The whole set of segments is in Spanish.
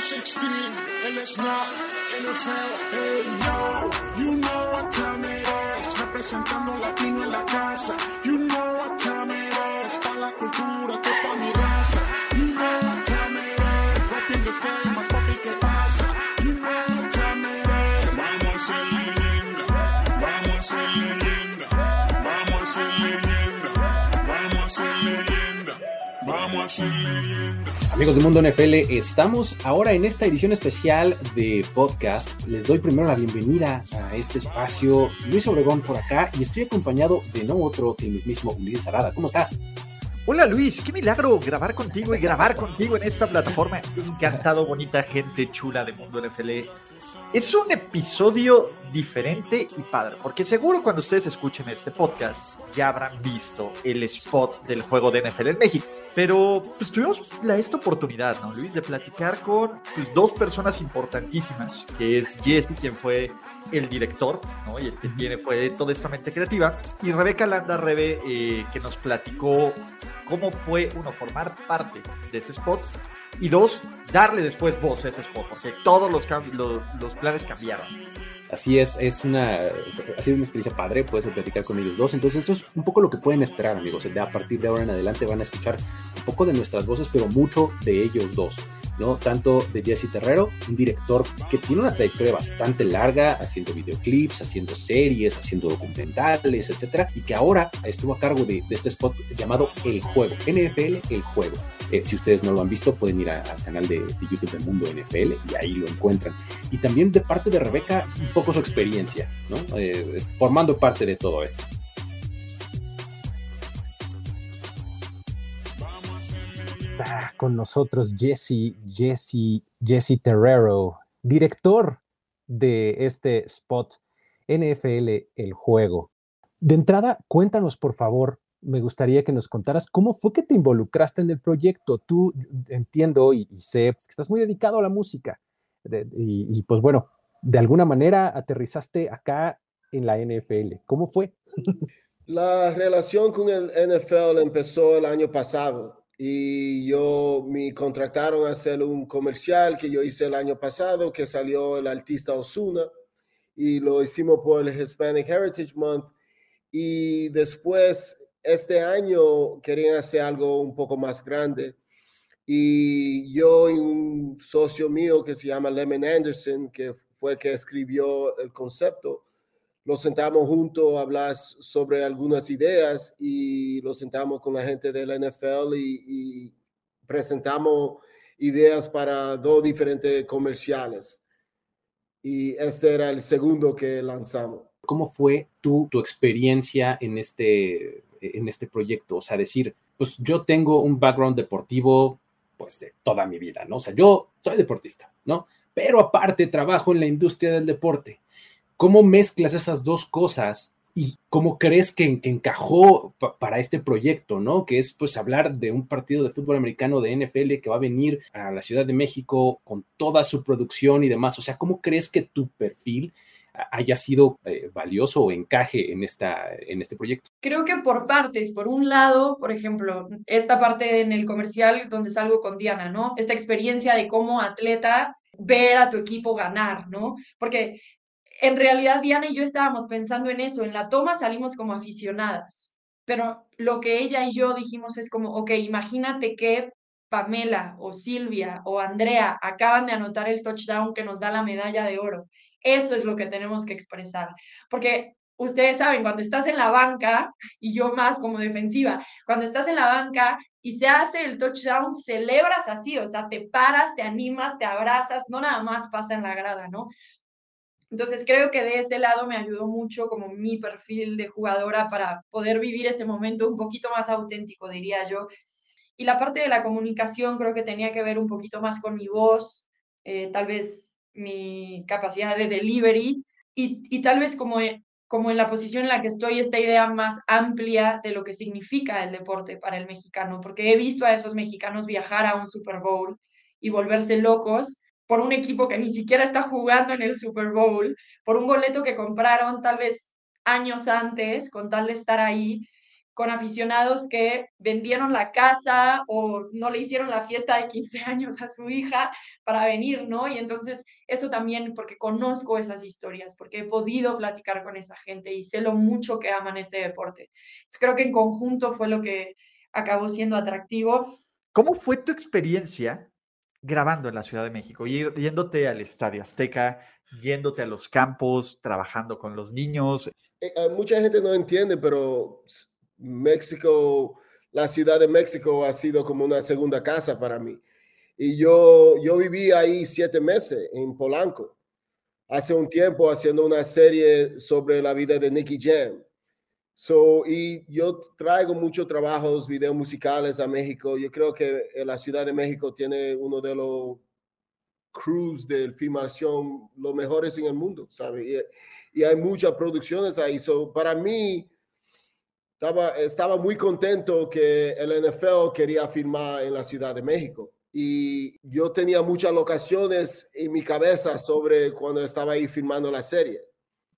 16 and it's not NFL. Hey yo, you know what time it is. Representando latino en la casa. You know what time it is. Pa' la cultura, que Amigos de Mundo NFL, estamos ahora en esta edición especial de podcast. Les doy primero la bienvenida a este espacio. Luis Obregón por acá y estoy acompañado de no otro que el mismísimo Ulises Arada. ¿Cómo estás? Hola Luis, qué milagro grabar contigo y grabar contigo en esta plataforma. Encantado, bonita gente chula de Mundo NFL. Es un episodio diferente y padre, porque seguro cuando ustedes escuchen este podcast ya habrán visto el spot del juego de NFL en México. Pero pues tuvimos la, esta oportunidad, ¿no, Luis? De platicar con pues, dos personas importantísimas, que es Jesse, quien fue el director, ¿no? Y el que tiene fue toda esta mente creativa, y Rebeca Landa Rebe, eh, que nos platicó cómo fue, uno, formar parte de ese spot, y dos, darle después voz a ese spot, porque todos los, los, los planes cambiaron. Así es, es una, ha sido una experiencia padre, puedes platicar con ellos dos. Entonces, eso es un poco lo que pueden esperar, amigos. A partir de ahora en adelante van a escuchar un poco de nuestras voces, pero mucho de ellos dos. ¿no? Tanto de Jesse Terrero, un director que tiene una trayectoria bastante larga haciendo videoclips, haciendo series, haciendo documentales, etcétera, y que ahora estuvo a cargo de, de este spot llamado El Juego, NFL El Juego. Eh, si ustedes no lo han visto, pueden ir al canal de, de, YouTube del Mundo NFL y ahí lo encuentran. Y también de parte de Rebeca, un poco su experiencia. Eh, formando parte de todo esto. Con nosotros Jesse, Jesse, Jesse Terrero, director de este spot NFL El Juego. De entrada, cuéntanos por favor, me gustaría que nos contaras cómo fue que te involucraste en el proyecto. Tú entiendo y, sé que estás muy dedicado a la música y, y pues bueno, de alguna manera aterrizaste acá en la NFL. ¿Cómo fue? La relación con el NFL empezó el año pasado y yo me contrataron a hacer un comercial que yo hice el año pasado que salió el artista Osuna y lo hicimos por el Hispanic Heritage Month y después este año querían hacer algo un poco más grande y yo y un socio mío que se llama Lemon Anderson que fue que escribió el concepto nos sentamos juntos a hablar sobre algunas ideas y nos sentamos con la gente de la NFL y, y presentamos ideas para dos diferentes comerciales. Y este era el segundo que lanzamos. ¿Cómo fue tu, tu experiencia en este, en este proyecto? O sea, decir, pues yo tengo un background deportivo pues de toda mi vida, ¿no? O sea, yo soy deportista, ¿no? Pero aparte trabajo en la industria del deporte ¿Cómo mezclas esas dos cosas y cómo crees que, que encajó para este proyecto, ¿no? Que es pues hablar de un partido de fútbol americano de NFL que va a venir a la Ciudad de México con toda su producción y demás. O sea, ¿cómo crees que tu perfil haya sido eh, valioso o encaje en, esta, en este proyecto? Creo que por partes. Por un lado, por ejemplo, esta parte en el comercial donde salgo con Diana, ¿no? Esta experiencia de cómo atleta ver a tu equipo ganar, ¿no? Porque en realidad Diana y yo estábamos pensando en eso, en la toma salimos como aficionadas, pero lo que ella y yo dijimos es como, ok, imagínate que Pamela o Silvia o Andrea acaban de anotar el touchdown que nos da la medalla de oro. Eso es lo que tenemos que expresar, porque ustedes saben, cuando estás en la banca, y yo más como defensiva, cuando estás en la banca y se hace el touchdown, celebras así, o sea, te paras, te animas, te abrazas, no nada más pasa en la grada, ¿no? Entonces creo que de ese lado me ayudó mucho como mi perfil de jugadora para poder vivir ese momento un poquito más auténtico, diría yo. Y la parte de la comunicación creo que tenía que ver un poquito más con mi voz, eh, tal vez mi capacidad de delivery y, y tal vez como, como en la posición en la que estoy, esta idea más amplia de lo que significa el deporte para el mexicano, porque he visto a esos mexicanos viajar a un Super Bowl y volverse locos por un equipo que ni siquiera está jugando en el Super Bowl, por un boleto que compraron tal vez años antes con tal de estar ahí. Con aficionados que vendieron la casa o no le hicieron la fiesta de 15 años a su hija para venir, ¿no? Y entonces eso también, porque conozco esas historias, porque he podido platicar con esa gente y sé lo mucho que aman este deporte. creo que en conjunto fue lo que acabó siendo atractivo. ¿Cómo fue tu experiencia grabando en la Ciudad de México, yéndote al Estadio Azteca, yéndote a los campos, trabajando con los niños? Eh, eh, mucha gente no entiende, pero México, la Ciudad de México ha sido como una segunda casa para mí. Y yo, yo viví ahí siete meses en Polanco, hace un tiempo haciendo una serie sobre la vida de Nicky Jam. So, y yo traigo muchos trabajos, videos musicales a México. Yo creo que la Ciudad de México tiene uno de los crews de filmación los mejores en el mundo, ¿sabes? Y, y, hay muchas producciones ahí. So, para mí, estaba, muy contento que el NFL quería firmar en la Ciudad de México. Y yo tenía muchas locaciones en mi cabeza sobre cuando estaba ahí filmando la serie.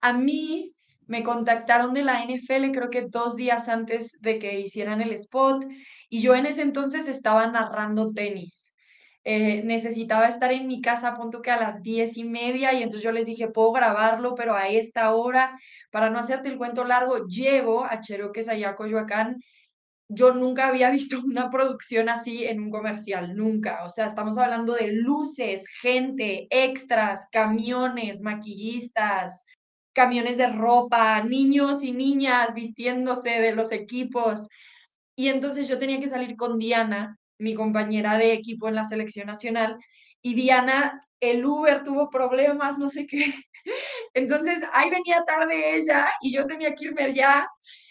A mí me contactaron de la NFL creo que dos días antes de que hicieran el spot y yo en ese entonces estaba narrando tenis. Eh, necesitaba estar en mi casa, punto que a las diez y media, y entonces yo les dije, puedo grabarlo, pero a esta hora, para no hacerte el cuento largo, llego a Cherokee, allá Coyoacán. Yo nunca había visto una producción así en un comercial, nunca. O sea, estamos hablando de luces, gente, extras, camiones, maquillistas, camiones de ropa, niños y niñas vistiéndose de los equipos. Y entonces yo tenía que salir con Diana, mi compañera de equipo en la selección nacional, y Diana, el Uber tuvo problemas, no sé qué. Entonces ahí venía tarde ella y yo tenía que irme ya.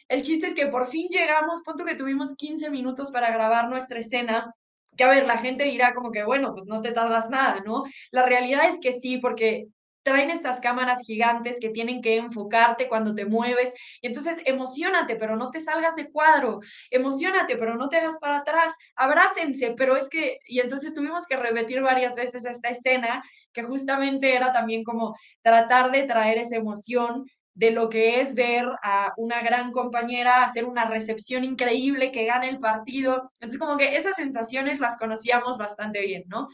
El chiste es que por fin llegamos, punto que tuvimos 15 minutos para grabar nuestra escena. Que a ver, la gente dirá como que, bueno, pues no te tardas nada, ¿no? La realidad es que sí, porque traen estas cámaras gigantes que tienen que enfocarte cuando te mueves. Y entonces emocionate, pero no te salgas de cuadro. Emocionate, pero no te hagas para atrás. Abrácense, pero es que, y entonces tuvimos que repetir varias veces esta escena, que justamente era también como tratar de traer esa emoción de lo que es ver a una gran compañera hacer una recepción increíble que gane el partido. Entonces, como que esas sensaciones las conocíamos bastante bien, ¿no?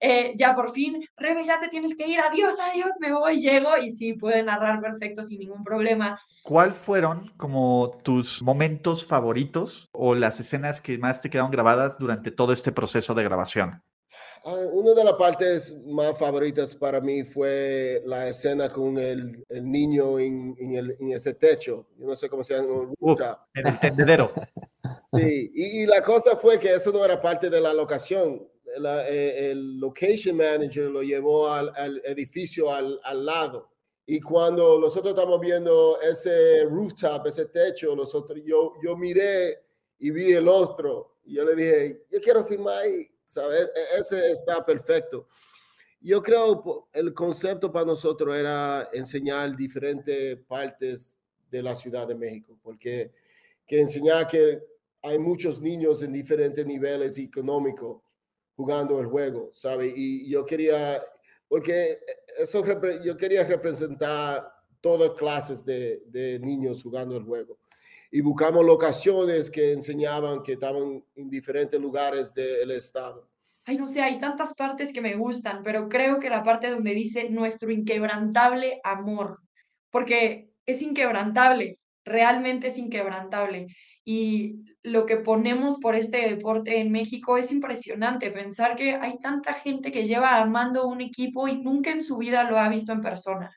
Eh, ya por fin, Rebe, ya te tienes que ir, adiós, adiós, me voy, llego y sí, puede narrar perfecto sin ningún problema. ¿Cuál fueron como tus momentos favoritos o las escenas que más te quedaron grabadas durante todo este proceso de grabación? Ah, una de las partes más favoritas para mí fue la escena con el, el niño en, en, ese techo. Yo no sé cómo se llama. en el tendedero. Sí, y, y, la cosa fue que eso no era parte de la locación. Eh, el location manager lo llevó al, edificio al, al, lado. Y cuando nosotros estamos viendo ese rooftop, ese techo, nosotros, yo, yo miré y vi el otro. Y yo le dije, yo quiero filmar ahí, ¿sabes? E, ese está perfecto. Yo creo el concepto para nosotros era enseñar diferentes partes de la Ciudad de México, porque que enseñar que hay muchos niños en diferentes niveles económicos jugando el juego, ¿sabe? Y yo quería, porque eso yo quería representar todas clases de, de niños jugando el juego. Y buscamos locaciones que enseñaban que estaban en diferentes lugares del estado. Ay, no sé, hay tantas partes que me gustan, pero creo que la parte donde dice nuestro inquebrantable amor, porque es inquebrantable, realmente es inquebrantable. Y lo que ponemos por este deporte en México es impresionante. Pensar que hay tanta gente que lleva amando un equipo y nunca en su vida lo ha visto en persona.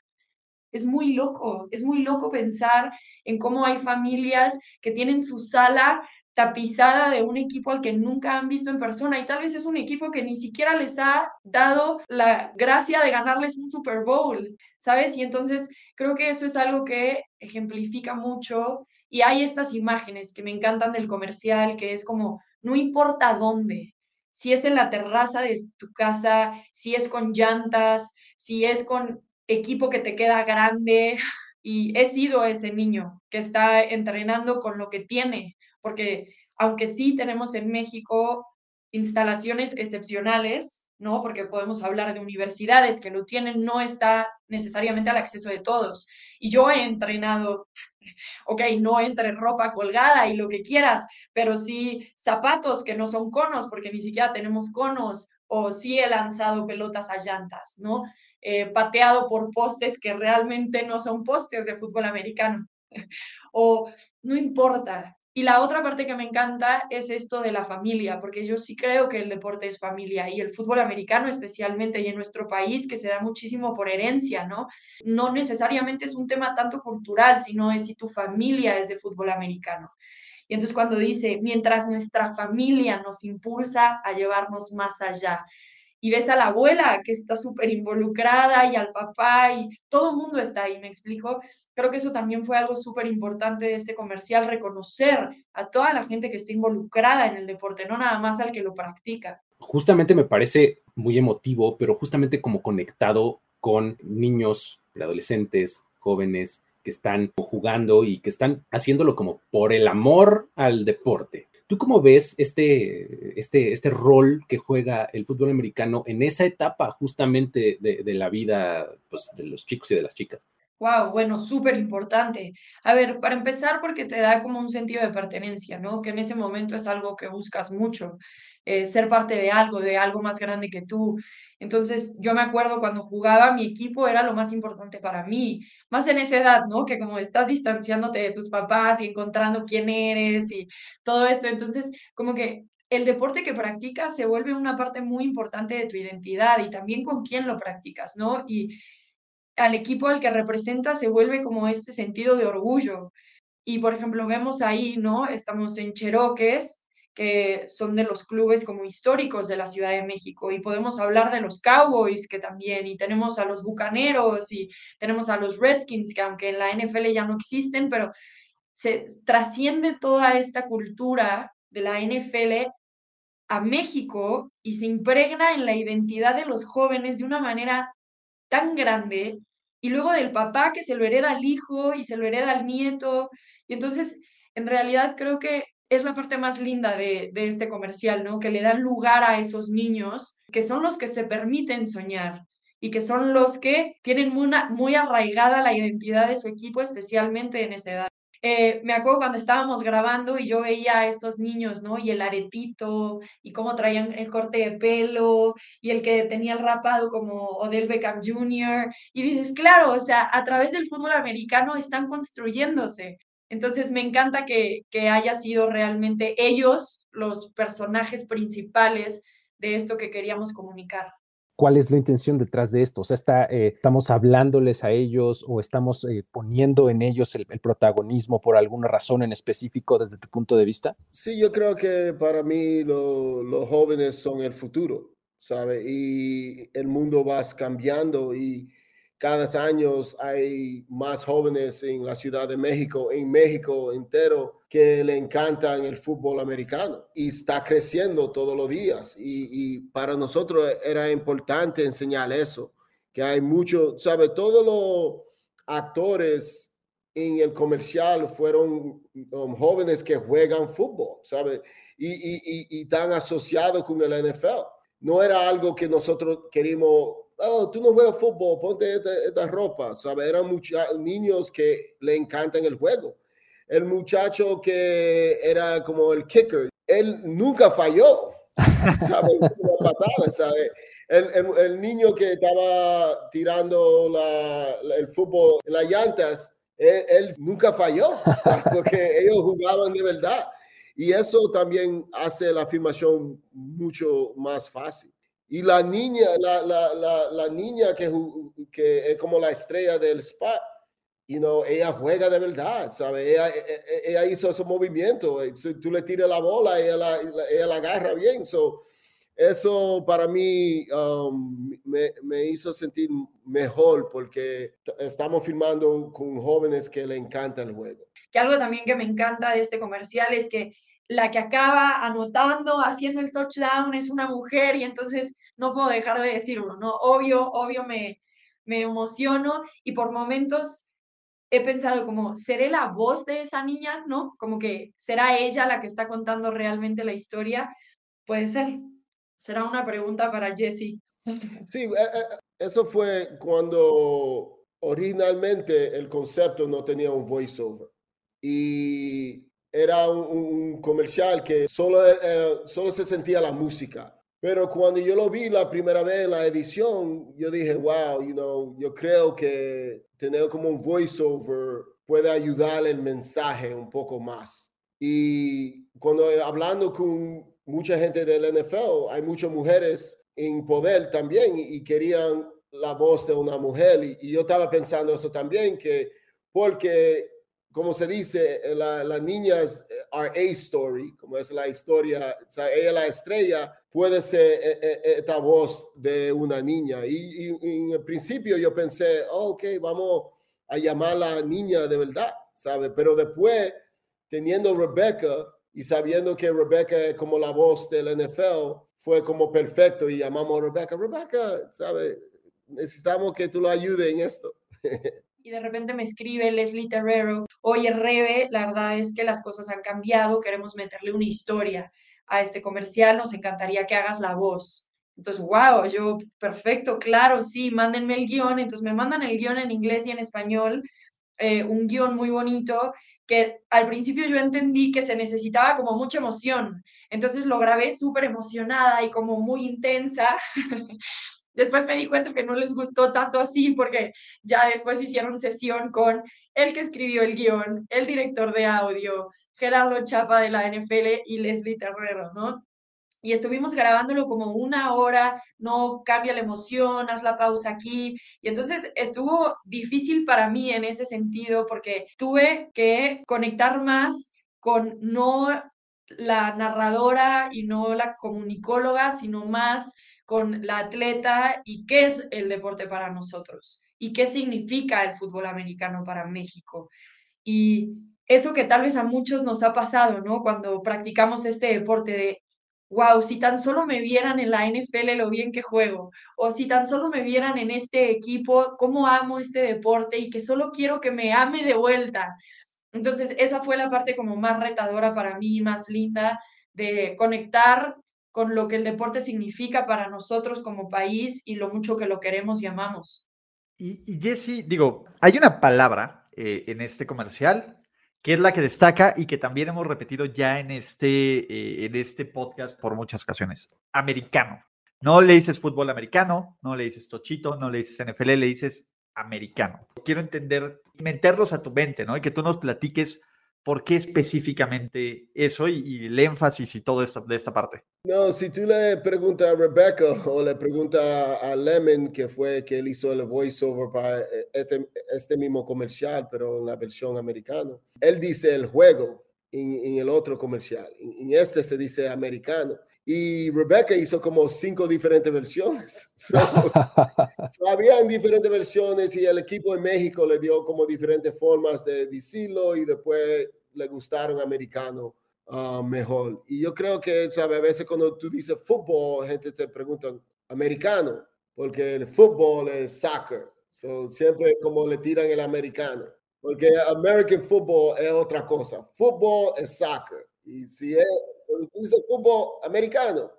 Es muy loco, es muy loco pensar en cómo hay familias que tienen su sala tapizada de un equipo al que nunca han visto en persona y tal vez es un equipo que ni siquiera les ha dado la gracia de ganarles un Super Bowl, ¿sabes? Y entonces creo que eso es algo que ejemplifica mucho y hay estas imágenes que me encantan del comercial, que es como, no importa dónde, si es en la terraza de tu casa, si es con llantas, si es con equipo que te queda grande. Y he sido ese niño que está entrenando con lo que tiene, porque aunque sí tenemos en México instalaciones excepcionales, ¿no? Porque podemos hablar de universidades que lo tienen, no está necesariamente al acceso de todos. Y yo he entrenado, ok, no entre ropa colgada y lo que quieras, pero sí zapatos que no son conos, porque ni siquiera tenemos conos, o sí he lanzado pelotas a llantas, ¿no? Eh, pateado por postes que realmente no son postes de fútbol americano. o no importa, y la otra parte que me encanta es esto de la familia, porque yo sí creo que el deporte es familia y el fútbol americano especialmente y en nuestro país que se da muchísimo por herencia, ¿no? No necesariamente es un tema tanto cultural, sino es si tu familia es de fútbol americano. Y entonces cuando dice, mientras nuestra familia nos impulsa a llevarnos más allá, y ves a la abuela que está súper involucrada y al papá y todo el mundo está ahí, me explico. Creo que eso también fue algo súper importante de este comercial, reconocer a toda la gente que está involucrada en el deporte, no nada más al que lo practica. Justamente me parece muy emotivo, pero justamente como conectado con niños, adolescentes, jóvenes que están jugando y que están haciéndolo como por el amor al deporte. ¿Tú cómo ves este, este, este rol que juega el fútbol americano en esa etapa justamente de, la vida pues, de los chicos y de las chicas? Wow, bueno, súper importante. A ver, para empezar, porque te da como un sentido de pertenencia, ¿no? Que en ese momento es algo que buscas mucho, eh, ser parte de algo, de algo más grande que tú. Entonces, yo me acuerdo cuando jugaba, mi equipo era lo más importante para mí, más en esa edad, ¿no? Que como estás distanciándote de tus papás y encontrando quién eres y todo esto. Entonces, como que el deporte que practicas se vuelve una parte muy importante de tu identidad y también con quién lo practicas, ¿no? Y al equipo al que representa se vuelve como este sentido de orgullo. Y por ejemplo, vemos ahí, ¿no? Estamos en Cheroques, que son de los clubes como históricos de la Ciudad de México, y podemos hablar de los Cowboys, que también, y tenemos a los Bucaneros, y tenemos a los Redskins, que aunque en la NFL ya no existen, pero se trasciende toda esta cultura de la NFL a México y se impregna en la identidad de los jóvenes de una manera tan grande y luego del papá que se lo hereda al hijo y se lo hereda al nieto. Y entonces, en realidad creo que es la parte más linda de, este comercial, ¿no? Que le dan lugar a esos niños, que son los que se permiten soñar y que son los que tienen muy, muy arraigada la identidad de su equipo, especialmente en esa edad. Eh, me acuerdo cuando estábamos grabando y yo veía a estos niños, ¿no? Y el aretito, y cómo traían el corte de pelo, y el que tenía el rapado como Odell Beckham Jr. Y dices, claro, o sea, a través del fútbol americano están construyéndose. Entonces me encanta que, que haya sido realmente ellos los personajes principales de esto que queríamos comunicar cuál es la intención detrás de esto. O sea, está, eh, estamos hablándoles a ellos o estamos eh, poniendo en ellos el, protagonismo por alguna razón en específico desde tu punto de vista. Sí, yo creo que para mí los jóvenes son el futuro, ¿sabe? Y el mundo va cambiando y cada año hay más jóvenes en la Ciudad de México, en México entero, que le encantan el fútbol americano y está creciendo todos los días. Y, para nosotros era importante enseñar eso, que hay mucho, ¿sabe? Todos los actores en el comercial fueron um, jóvenes que juegan fútbol, ¿sabe? Y, y, y, están asociados con el NFL. No era algo que nosotros queríamos oh, tú no juegas fútbol, ponte esta, ropa, ¿sabes? Eran muchos niños que le encantan el juego. El muchacho que era como el kicker, él nunca falló, ¿sabes? El, el, niño que estaba tirando la, el fútbol en las llantas, él, nunca falló, porque ellos jugaban de verdad. Y eso también hace la afirmación mucho más fácil. Y la niña, la, la, la, la niña que, que, es como la estrella del spot, you know, ella juega de verdad, ¿sabe? Ella, e, e, ella, hizo ese movimiento. Si tú le tiras la bola, ella la, ella la agarra bien. So, eso para mí um, me, me, hizo sentir mejor porque estamos filmando con jóvenes que le encanta el juego. Que algo también que me encanta de este comercial es que la que acaba anotando, haciendo el touchdown es una mujer y entonces no puedo dejar de decirlo, ¿no? Obvio, obvio me, me emociono y por momentos he pensado como, ¿seré la voz de esa niña? ¿No? Como que será ella la que está contando realmente la historia. Puede ser. será una pregunta para Jesse. Sí, eh, eh, eso fue cuando originalmente el concepto no tenía un voiceover y era un, comercial que solo, eh, solo se sentía la música. Pero cuando yo lo vi la primera vez en la edición, yo dije, wow, you know, yo creo que tener como un voiceover puede ayudar el mensaje un poco más. Y cuando hablando con mucha gente del NFL, hay muchas mujeres en poder también y, querían la voz de una mujer. Y, y, yo estaba pensando eso también, que porque como se dice, eh, las niñas eh, are a story, como es la historia, o sea, ella la estrella, puede ser eh, esta voz de una niña. Y, en el principio yo pensé, oh, ok, vamos a llamar a la niña de verdad, ¿sabe? Pero después, teniendo Rebecca y sabiendo que Rebecca es como la voz del NFL, fue como perfecto y llamamos a Rebecca, Rebecca, ¿sabe? Necesitamos que tú lo ayudes en esto. y de repente me escribe Leslie Terrero, oye Rebe, la verdad es que las cosas han cambiado, queremos meterle una historia a este comercial, nos encantaría que hagas la voz. Entonces, wow, yo, perfecto, claro, sí, mándenme el guion. Entonces me mandan el guion en inglés y en español, eh, un guion muy bonito que al principio yo entendí que se necesitaba como mucha emoción. Entonces lo grabé súper emocionada y como muy intensa. Después me di cuenta que no les gustó tanto así porque ya después hicieron sesión con el que escribió el guion, el director de audio, Gerardo Chapa de la NFL y Leslie Terrero, ¿no? Y estuvimos grabándolo como una hora, no cambia la emoción, haz la pausa aquí. Y entonces estuvo difícil para mí en ese sentido porque tuve que conectar más con no la narradora y no la comunicóloga, sino más con la atleta y qué es el deporte para nosotros y qué significa el fútbol americano para México. Y eso que tal vez a muchos nos ha pasado, ¿no? Cuando practicamos este deporte de, wow, si tan solo me vieran en la NFL lo bien que juego, o si tan solo me vieran en este equipo, cómo amo este deporte y que solo quiero que me ame de vuelta. Entonces, esa fue la parte como más retadora para mí, más linda, de conectar con lo que el deporte significa para nosotros como país y lo mucho que lo queremos y amamos. Y, y Jesse, digo, hay una palabra eh, en este comercial que es la que destaca y que también hemos repetido ya en este, eh, en este podcast por muchas ocasiones. Americano. No le dices fútbol americano, no le dices tochito, no le dices NFL, le dices americano. Quiero entender, meterlos a tu mente, ¿no? Y que tú nos platiques ¿Por qué específicamente eso y, el énfasis y todo esto de esta parte? No, si tú le preguntas a Rebecca o le preguntas a Lemon, que fue que él hizo el voiceover para eh, este, este, mismo comercial, pero en la versión americana, él dice el juego en, el otro comercial. En, este se dice americano. Y Rebecca hizo como cinco diferentes versiones. So, habían diferentes versiones y el equipo de México le dio como diferentes formas de decirlo y después le gustaron americano uh, mejor. Y yo creo que, ¿sabe? A veces cuando tú dices fútbol, gente te pregunta americano, porque el fútbol es soccer. So, siempre como le tiran el americano. Porque American football es otra cosa. Fútbol es soccer. Y si es, dices fútbol americano,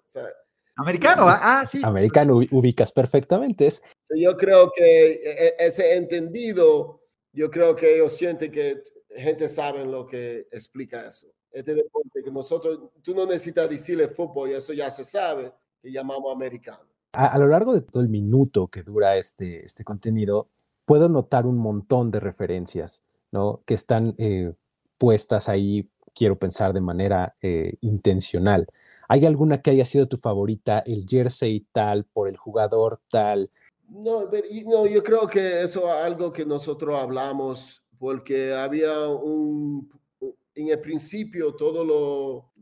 Americano, ah, ah, sí. Americano, ubicas perfectamente. Yo creo que e, e, ese entendido, yo creo que ellos sienten que gente sabe lo que explica eso. Este deporte que nosotros, tú no necesitas decirle fútbol, y eso ya se sabe, que llamamos americano. A, lo largo de todo el minuto que dura este, este contenido, puedo notar un montón de referencias, ¿no? Que están eh, puestas ahí, quiero pensar de manera eh, intencional. ¿Hay alguna que haya sido tu favorita, el jersey tal, por el jugador tal? No, no, yo creo que eso es algo que nosotros hablamos porque había un, en el principio todos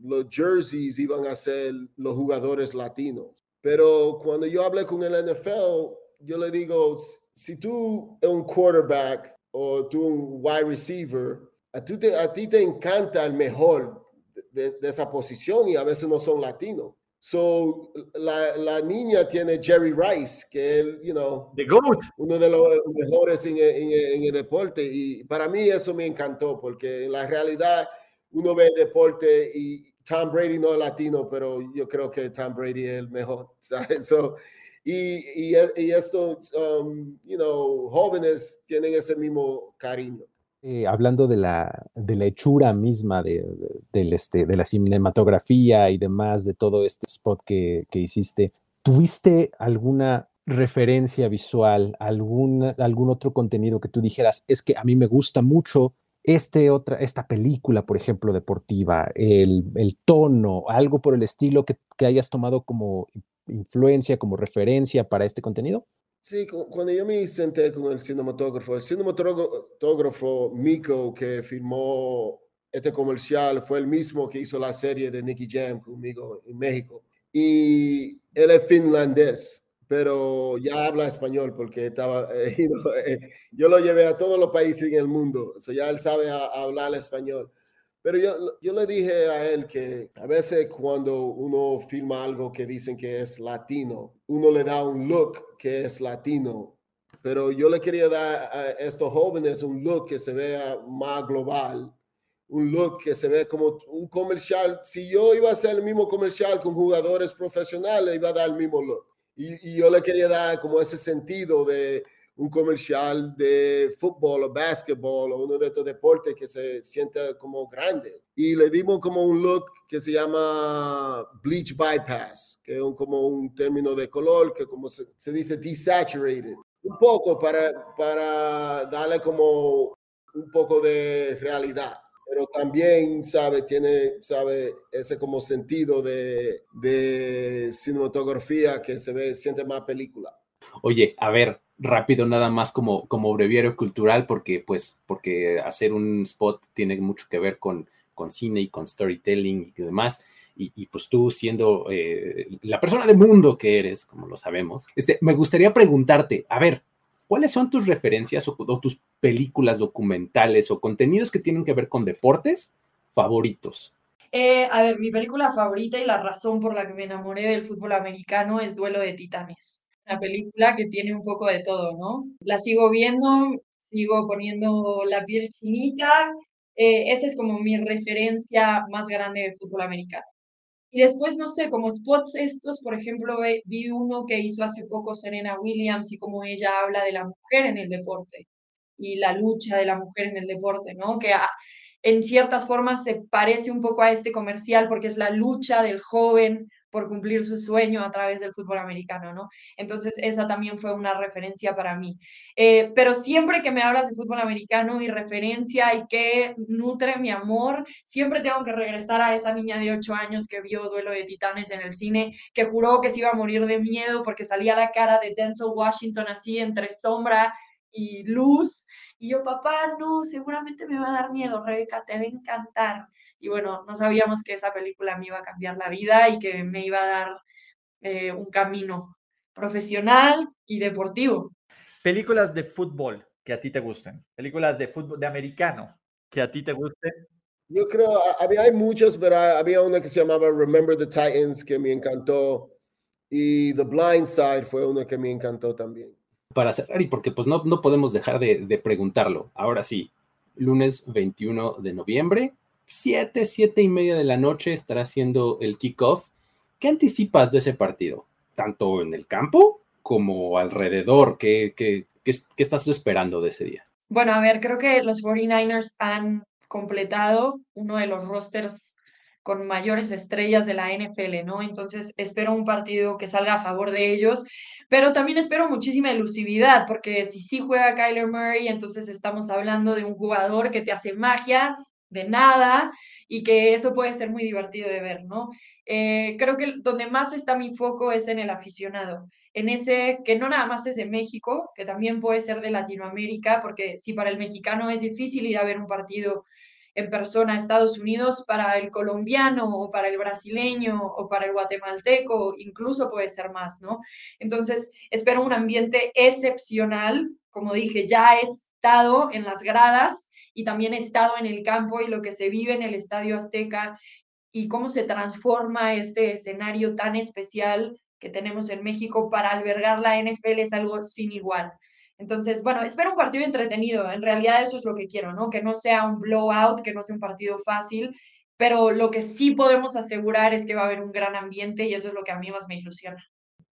los jerseys iban a ser los jugadores latinos, pero cuando yo hablé con el NFL, yo le digo, si tú eres un quarterback o tú un wide receiver, a, a ti te encanta el mejor de, esa posición y a veces no son latinos. So, la, la, niña tiene Jerry Rice, que es, you know, The GOAT. uno de los mejores en, en, el deporte. Y para mí eso me encantó, porque en la realidad uno ve deporte y Tom Brady no es latino, pero yo creo que Tom Brady es el mejor, ¿sabes? y, y, y, estos, um, you know, jóvenes tienen ese mismo cariño. Eh, hablando de la, de la hechura misma de, de, este, de la cinematografía y demás, de todo este spot que, que hiciste, ¿tuviste alguna referencia visual, algún, algún otro contenido que tú dijeras, es que a mí me gusta mucho este otra, esta película, por ejemplo, deportiva, el, el tono, algo por el estilo que, que, hayas tomado como influencia, como referencia para este contenido? Sí, cuando yo me senté con el cinematógrafo, el cinematógrafo Miko que filmó este comercial fue el mismo que hizo la serie de Nicky Jam conmigo en México. Y él es finlandés pero ya habla español porque estaba, eh, eh, yo lo llevé a todos los países en el mundo, o sea, ya él sabe hablar español. Pero yo, yo le dije a él que a veces cuando uno filma algo que dicen que es latino, uno le da un look que es latino, pero yo le quería dar a estos jóvenes un look que se vea más global, un look que se ve como un comercial. Si yo iba a hacer el mismo comercial con jugadores profesionales, iba a dar el mismo look. Y, yo le quería dar como ese sentido de un comercial de fútbol o básquetbol o uno de estos deportes que se siente como grande. Y le dimos como un look que se llama bleach bypass, que es como un término de color que como se, se dice desaturated. Un poco para, para darle como un poco de realidad pero también, sabe, tiene, sabe, ese como sentido de, de cinematografía que se ve, siente más película. Oye, a ver, rápido nada más como, como breviario cultural, porque pues, porque hacer un spot tiene mucho que ver con, con cine y con storytelling y demás. Y, y, pues tú siendo eh, la persona de mundo que eres, como lo sabemos, este, me gustaría preguntarte, a ver, ¿cuáles son tus referencias o, tus películas documentales o contenidos que tienen que ver con deportes favoritos? Eh, a ver, mi película favorita y la razón por la que me enamoré del fútbol americano es Duelo de Titanes. Una película que tiene un poco de todo, ¿no? La sigo viendo, sigo poniendo la piel chinita. Eh, esa es como mi referencia más grande de fútbol americano. Y después, no sé, como spots estos, por ejemplo, vi uno que hizo hace poco Serena Williams y cómo ella habla de la mujer en el deporte y la lucha de la mujer en el deporte, ¿no? Que en ciertas formas se parece un poco a este comercial porque es la lucha del joven por cumplir su sueño a través del fútbol americano, ¿no? Entonces, esa también fue una referencia para mí. Eh, pero siempre que me hablas de fútbol americano y referencia y que nutre mi amor, siempre tengo que regresar a esa niña de 8 años que vio Duelo de Titanes en el cine, que juró que se iba a morir de miedo porque salía la cara de Denzel Washington así entre sombra y luz. Y yo, papá, no, seguramente me va a dar miedo, Rebeca, te va a encantar y bueno, no sabíamos que esa película me iba a cambiar la vida y que me iba a dar eh, un camino profesional y deportivo. Películas de fútbol que a ti te gusten, películas de fútbol de americano que a ti te gusten. Yo creo, había hay muchos, pero había una que se llamaba Remember the Titans que me encantó y The Blind Side fue una que me encantó también. Para cerrar, y porque pues no, no podemos dejar de, de preguntarlo, ahora sí, lunes 21 de noviembre, 7, 7 y media de la noche estará haciendo el kickoff. ¿Qué anticipas de ese partido? Tanto en el campo como alrededor. ¿Qué, qué, qué, estás esperando de ese día? Bueno, a ver, creo que los 49ers han completado uno de los rosters con mayores estrellas de la NFL, ¿no? Entonces espero un partido que salga a favor de ellos, pero también espero muchísima elusividad, porque si sí juega Kyler Murray, entonces estamos hablando de un jugador que te hace magia, de nada y que eso puede ser muy divertido de ver, ¿no? Eh, creo que donde más está mi foco es en el aficionado, en ese que no nada más es de México, que también puede ser de Latinoamérica, porque si para el mexicano es difícil ir a ver un partido en persona a Estados Unidos, para el colombiano o para el brasileño o para el guatemalteco, incluso puede ser más, ¿no? Entonces, espero un ambiente excepcional, como dije, ya he estado en las gradas y también he estado en el campo y lo que se vive en el Estadio Azteca y cómo se transforma este escenario tan especial que tenemos en México para albergar la NFL es algo sin igual. Entonces, bueno, espero un partido entretenido. En realidad eso es lo que quiero, ¿no? Que no sea un blowout, que no sea un partido fácil, pero lo que sí podemos asegurar es que va a haber un gran ambiente y eso es lo que a mí más me ilusiona.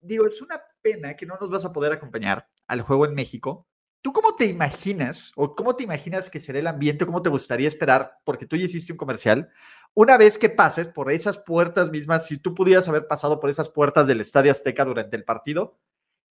Digo, es una pena que no nos vas a poder acompañar al juego en México. ¿Tú cómo te imaginas o cómo te imaginas que será el ambiente? ¿Cómo te gustaría esperar? Porque tú ya hiciste un comercial. Una vez que pases por esas puertas mismas, si tú pudieras haber pasado por esas puertas del Estadio Azteca durante el partido,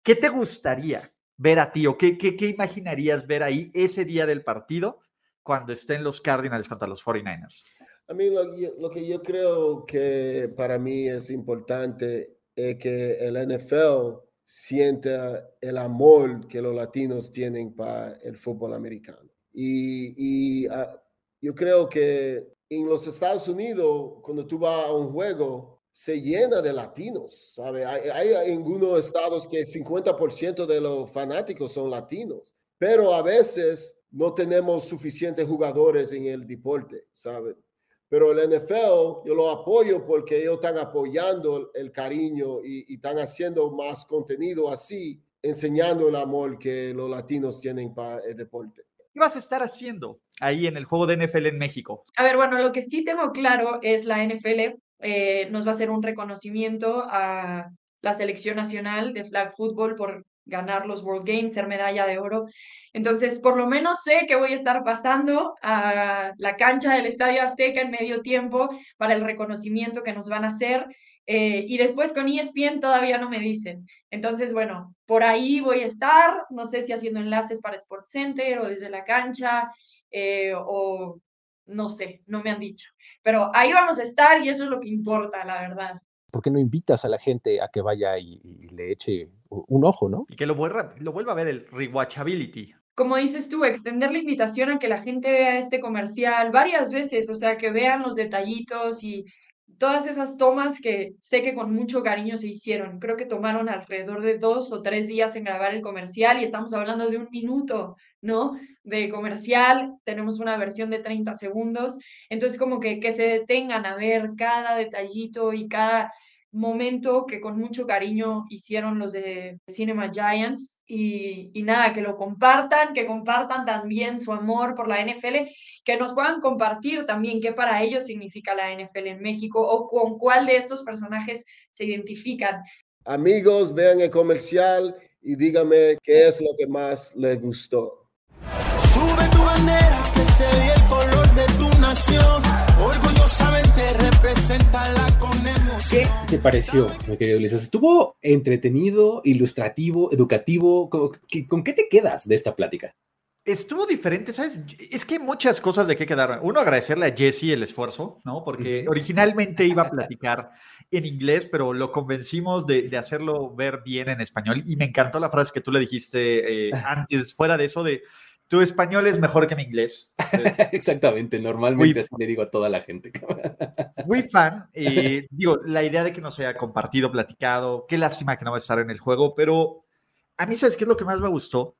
¿qué te gustaría ver a ti o qué, qué, qué imaginarías ver ahí ese día del partido cuando estén los Cardinals contra los 49ers? A mí lo, lo, que yo creo que para mí es importante es que el NFL sienta el amor que los latinos tienen para el fútbol americano. Y, uh, yo creo que en los Estados Unidos, cuando tú vas a un juego, se llena de latinos, ¿sabe? Hay, hay algunos estados que 50% de los fanáticos son latinos, pero a veces no tenemos suficientes jugadores en el deporte, ¿sabe? Pero el NFL yo lo apoyo porque ellos están apoyando el cariño y, y, están haciendo más contenido así, enseñando el amor que los latinos tienen para el deporte. ¿Qué vas a estar haciendo ahí en el juego de NFL en México? A ver, bueno, lo que sí tengo claro es la NFL eh, nos va a hacer un reconocimiento a la selección nacional de flag football por ganar los World Games, ser medalla de oro. Entonces, por lo menos sé que voy a estar pasando a la cancha del Estadio Azteca en medio tiempo para el reconocimiento que nos van a hacer. Eh, y después con ESPN todavía no me dicen. Entonces, bueno, por ahí voy a estar, no sé si haciendo enlaces para SportsCenter o desde la cancha eh, o no sé, no me han dicho. Pero ahí vamos a estar y eso es lo que importa, la verdad. ¿Por qué no invitas a la gente a que vaya y, y le eche un ojo, ¿no? Y que lo vuelva, lo vuelva a ver el rewatchability. Como dices tú, extender la invitación a que la gente vea este comercial varias veces, o sea, que vean los detallitos y todas esas tomas que sé que con mucho cariño se hicieron. Creo que tomaron alrededor de dos o tres días en grabar el comercial y estamos hablando de un minuto, ¿no? De comercial, tenemos una versión de 30 segundos. Entonces, como que, que se detengan a ver cada detallito y cada momento que con mucho cariño hicieron los de Cinema Giants y, nada, que lo compartan, que compartan también su amor por la NFL, que nos puedan compartir también qué para ellos significa la NFL en México o con cuál de estos personajes se identifican. Amigos, vean el comercial y díganme qué es lo que más les gustó. Pareció, mi querido Ulises? ¿Estuvo entretenido, ilustrativo, educativo? ¿Con, ¿Con qué te quedas de esta plática? Estuvo diferente, ¿sabes? Es que hay muchas cosas de qué quedar. Uno, agradecerle a Jesse el esfuerzo, ¿no? Porque originalmente iba a platicar en inglés, pero lo convencimos de, de, hacerlo ver bien en español. Y me encantó la frase que tú le dijiste eh, antes, fuera de eso, de tu español es mejor que mi inglés. Exactamente, normalmente así le digo a toda la gente. Muy fan. Eh, digo, la idea de que nos haya compartido, platicado, qué lástima que no va a estar en el juego, pero a mí, ¿sabes qué es lo que más me gustó? O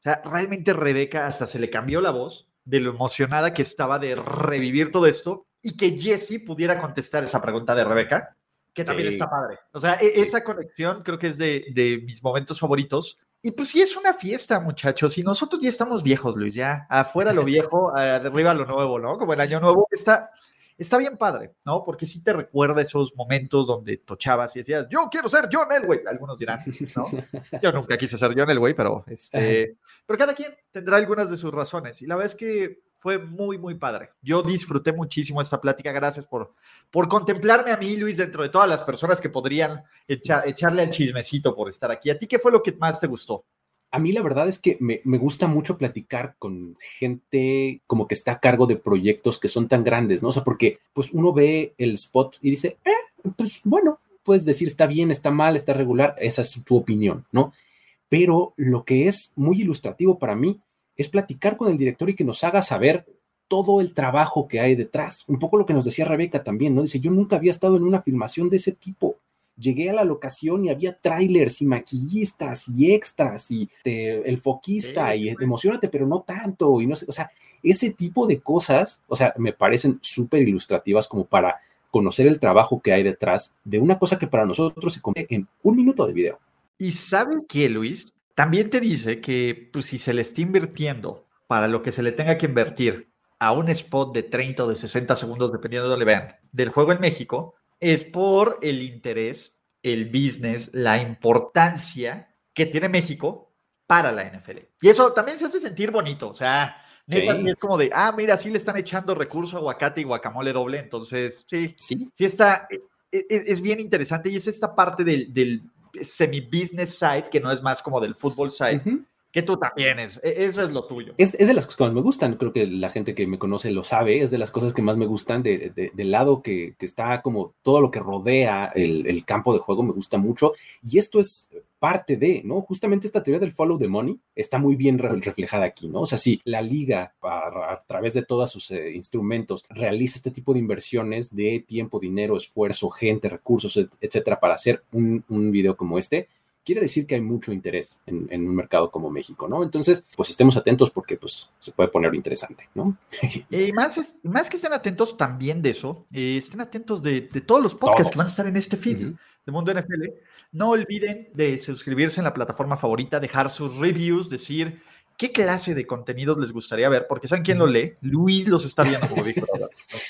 sea, realmente Rebeca hasta se le cambió la voz de lo emocionada que estaba de revivir todo esto y que Jesse pudiera contestar esa pregunta de Rebeca, que también sí. está padre. O sea, sí. esa conexión creo que es de, de mis momentos favoritos. Y pues sí es una fiesta, muchachos. Y nosotros ya estamos viejos, Luis, ya. Afuera lo viejo, arriba lo nuevo, ¿no? Como el año nuevo. Está, está bien padre, ¿no? Porque sí te recuerda esos momentos donde tochabas y decías, yo quiero ser John Elway. Algunos dirán, ¿no? Yo nunca quise ser John Elway, pero este. Pero cada quien tendrá algunas de sus razones. Y la verdad es que fue muy, muy padre. Yo disfruté muchísimo esta plática. Gracias por, por contemplarme a mí, Luis, dentro de todas las personas que podrían echar, echarle al chismecito por estar aquí. ¿A ti qué fue lo que más te gustó? A mí la verdad es que me, me, gusta mucho platicar con gente como que está a cargo de proyectos que son tan grandes, ¿no? O sea, porque pues uno ve el spot y dice, eh, pues bueno, puedes decir está bien, está mal, está regular, esa es tu opinión, ¿no? Pero lo que es muy ilustrativo para mí es platicar con el director y que nos haga saber todo el trabajo que hay detrás. Un poco lo que nos decía Rebeca también, ¿no? Dice, yo nunca había estado en una filmación de ese tipo. Llegué a la locación y había trailers y maquillistas y extras y te, el foquista sí, y emocionate, pero no tanto. Y no sé, o sea, ese tipo de cosas, o sea, me parecen súper ilustrativas como para conocer el trabajo que hay detrás de una cosa que para nosotros se convierte en un minuto de video. ¿Y saben qué, Luis? También te dice que pues, si se le está invirtiendo para lo que se le tenga que invertir a un spot de 30 o de 60 segundos, dependiendo de donde vean, del juego en México, es por el interés, el business, la importancia que tiene México para la NFL. Y eso también se hace sentir bonito, o sea, es como de, ah, mira, sí le están echando recurso a aguacate y guacamole doble, entonces sí, sí, sí está, e, e, es, bien interesante y es esta parte del, del semi-business side, que no es más como del fútbol side, que tú también es, e, eso es lo tuyo. Es, es, de las cosas que más me gustan, creo que la gente que me conoce lo sabe, es de las cosas que más me gustan de, del lado que, que, está como todo lo que rodea el, el, campo de juego me gusta mucho y esto es parte de, ¿no? Justamente esta teoría del follow the money está muy bien reflejada aquí, ¿no? O sea, si la liga a, través de todos sus eh, instrumentos realiza este tipo de inversiones de tiempo, dinero, esfuerzo, gente, recursos, etcétera, para hacer un, un video como este, quiere decir que hay mucho interés en, un mercado como México, ¿no? Entonces, pues estemos atentos porque pues se puede poner interesante, ¿no? Y más, más que estén atentos también de eso, eh, estén atentos de, todos los podcasts que van a estar en este feed de Mundo NFL. No olviden de suscribirse en la plataforma favorita, dejar sus reviews, decir ¿Qué clase de contenidos les gustaría ver? Porque ¿saben quién lo lee? Luis los está viendo, como dijo.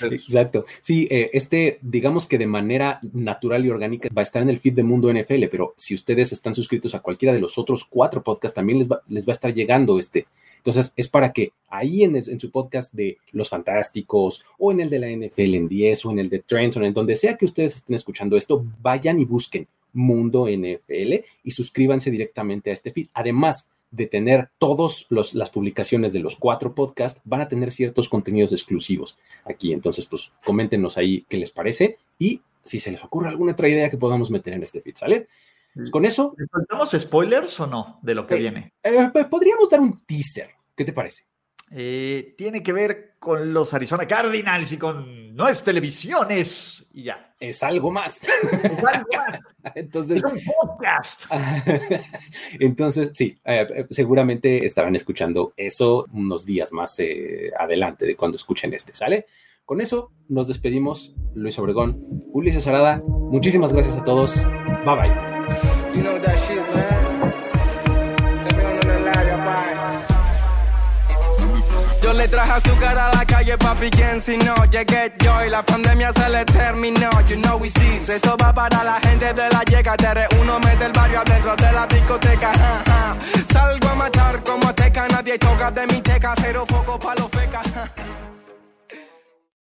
Exacto. Sí, eh, este, digamos que de manera natural y orgánica va a estar en el feed de Mundo NFL, pero si ustedes están suscritos a cualquiera de los otros cuatro podcasts, también les va, les va a estar llegando este. Entonces, es para que ahí en, en, su podcast de Los Fantásticos, o en el de la NFL en 10, o en el de Trent, o en donde sea que ustedes estén escuchando esto, vayan y busquen Mundo NFL y suscríbanse directamente a este feed. Además, de tener todas las publicaciones de los cuatro podcasts, van a tener ciertos contenidos exclusivos aquí. Entonces, pues coméntenos ahí qué les parece y si se les ocurre alguna otra idea que podamos meter en este feed, ¿sale? Pues, con eso. ¿Faltamos spoilers o no de lo que eh, viene? Eh, podríamos dar un teaser. ¿Qué te parece? Eh, tiene que ver con los Arizona Cardinals y con no es televisiones y ya. Es algo más. Es algo más. Entonces, es un podcast. Entonces, sí, eh, eh, seguramente estarán escuchando eso unos días más adelante de cuando escuchen este, ¿sale? Con eso nos despedimos. Luis Obregón, Ulises Arada, muchísimas gracias a todos. Bye bye. Le traje azúcar a la calle, papi, quien si no llegué yo y la pandemia se le terminó. You know we see. Esto va para la gente de la llega. Uno mete el barrio adentro de la discoteca. Salgo a matar como teca, nadie toca de mi teca, cero foco pa' los fecas.